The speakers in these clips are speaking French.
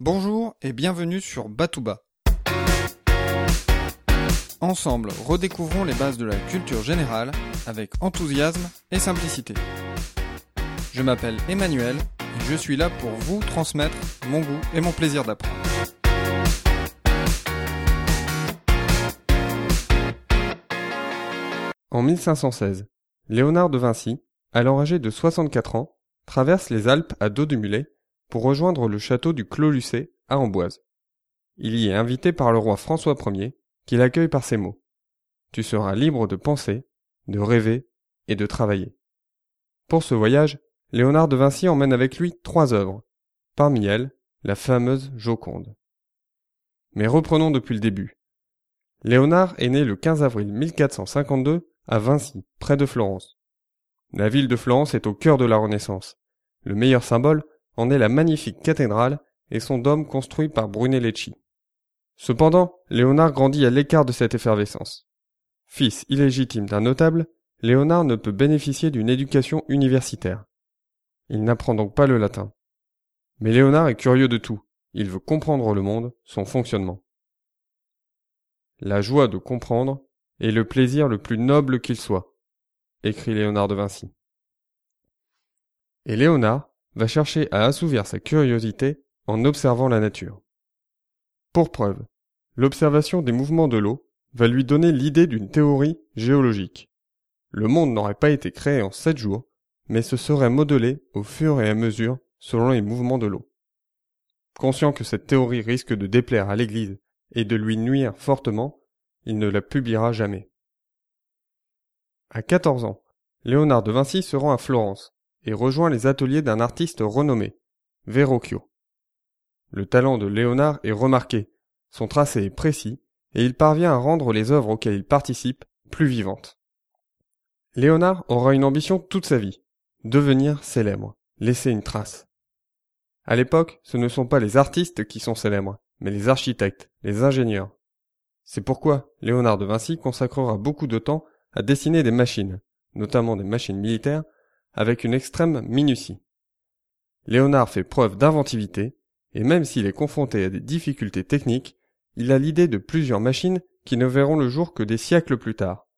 Bonjour et bienvenue sur Batouba. Ensemble, redécouvrons les bases de la culture générale avec enthousiasme et simplicité. Je m'appelle Emmanuel et je suis là pour vous transmettre mon goût et mon plaisir d'apprendre. En 1516, Léonard de Vinci, alors âgé de 64 ans, traverse les Alpes à dos de mulet pour rejoindre le château du Clos Lucé à Amboise. Il y est invité par le roi François Ier, qui l'accueille par ces mots. Tu seras libre de penser, de rêver et de travailler. Pour ce voyage, Léonard de Vinci emmène avec lui trois œuvres, parmi elles la fameuse Joconde. Mais reprenons depuis le début. Léonard est né le 15 avril 1452 à Vinci, près de Florence. La ville de Florence est au cœur de la Renaissance. Le meilleur symbole en est la magnifique cathédrale et son dôme construit par Brunelleschi. Cependant, Léonard grandit à l'écart de cette effervescence. Fils illégitime d'un notable, Léonard ne peut bénéficier d'une éducation universitaire. Il n'apprend donc pas le latin. Mais Léonard est curieux de tout. Il veut comprendre le monde, son fonctionnement. La joie de comprendre est le plaisir le plus noble qu'il soit, écrit Léonard de Vinci. Et Léonard va chercher à assouvir sa curiosité en observant la nature. Pour preuve, l'observation des mouvements de l'eau va lui donner l'idée d'une théorie géologique. Le monde n'aurait pas été créé en sept jours, mais se serait modelé au fur et à mesure selon les mouvements de l'eau. Conscient que cette théorie risque de déplaire à l'Église et de lui nuire fortement, il ne la publiera jamais. À 14 ans, Léonard de Vinci se rend à Florence et rejoint les ateliers d'un artiste renommé, Verrocchio. Le talent de Léonard est remarqué, son tracé est précis, et il parvient à rendre les œuvres auxquelles il participe plus vivantes. Léonard aura une ambition toute sa vie, devenir célèbre, laisser une trace. À l'époque, ce ne sont pas les artistes qui sont célèbres, mais les architectes, les ingénieurs. C'est pourquoi Léonard de Vinci consacrera beaucoup de temps à dessiner des machines, notamment des machines militaires, avec une extrême minutie. Léonard fait preuve d'inventivité, et même s'il est confronté à des difficultés techniques, il a l'idée de plusieurs machines qui ne verront le jour que des siècles plus tard,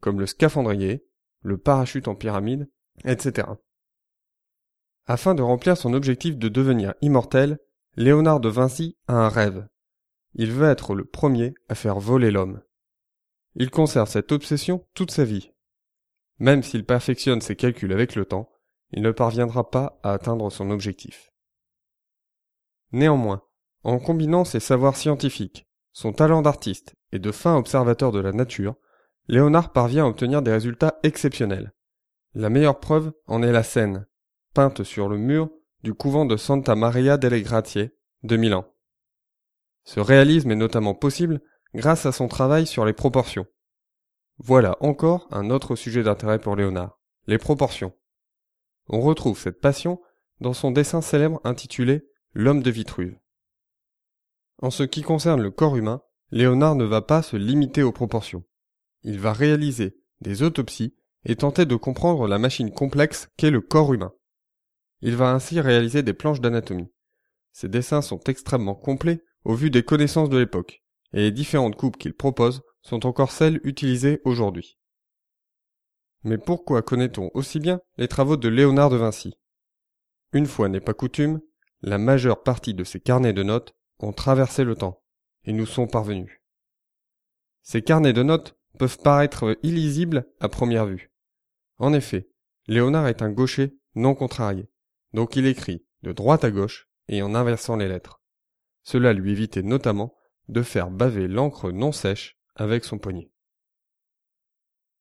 comme le scaphandrier, le parachute en pyramide, etc. Afin de remplir son objectif de devenir immortel, Léonard de Vinci a un rêve. Il veut être le premier à faire voler l'homme. Il conserve cette obsession toute sa vie. Même s'il perfectionne ses calculs avec le temps, il ne parviendra pas à atteindre son objectif. Néanmoins, en combinant ses savoirs scientifiques, son talent d'artiste et de fin observateur de la nature, Léonard parvient à obtenir des résultats exceptionnels. La meilleure preuve en est la scène, peinte sur le mur du couvent de Santa Maria delle Grazie de Milan. Ce réalisme est notamment possible grâce à son travail sur les proportions. Voilà encore un autre sujet d'intérêt pour Léonard, les proportions. On retrouve cette passion dans son dessin célèbre intitulé L'homme de Vitruve. En ce qui concerne le corps humain, Léonard ne va pas se limiter aux proportions. Il va réaliser des autopsies et tenter de comprendre la machine complexe qu'est le corps humain. Il va ainsi réaliser des planches d'anatomie. Ses dessins sont extrêmement complets au vu des connaissances de l'époque, et les différentes coupes qu'il propose sont encore celles utilisées aujourd'hui. Mais pourquoi connaît-on aussi bien les travaux de Léonard de Vinci? Une fois n'est pas coutume, la majeure partie de ces carnets de notes ont traversé le temps et nous sont parvenus. Ces carnets de notes peuvent paraître illisibles à première vue. En effet, Léonard est un gaucher non contrarié, donc il écrit de droite à gauche et en inversant les lettres. Cela lui évitait notamment de faire baver l'encre non sèche avec son poignet.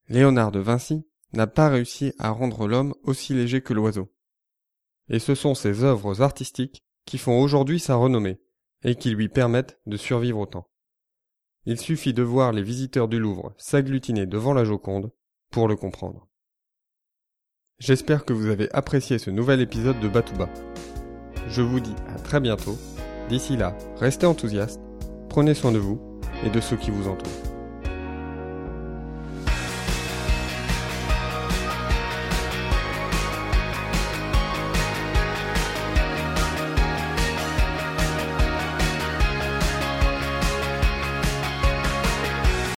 Léonard de Vinci n'a pas réussi à rendre l'homme aussi léger que l'oiseau. Et ce sont ses œuvres artistiques qui font aujourd'hui sa renommée et qui lui permettent de survivre au temps. Il suffit de voir les visiteurs du Louvre s'agglutiner devant la Joconde pour le comprendre. J'espère que vous avez apprécié ce nouvel épisode de Batouba. Je vous dis à très bientôt. D'ici là, restez enthousiastes, prenez soin de vous et de ceux qui vous entourent.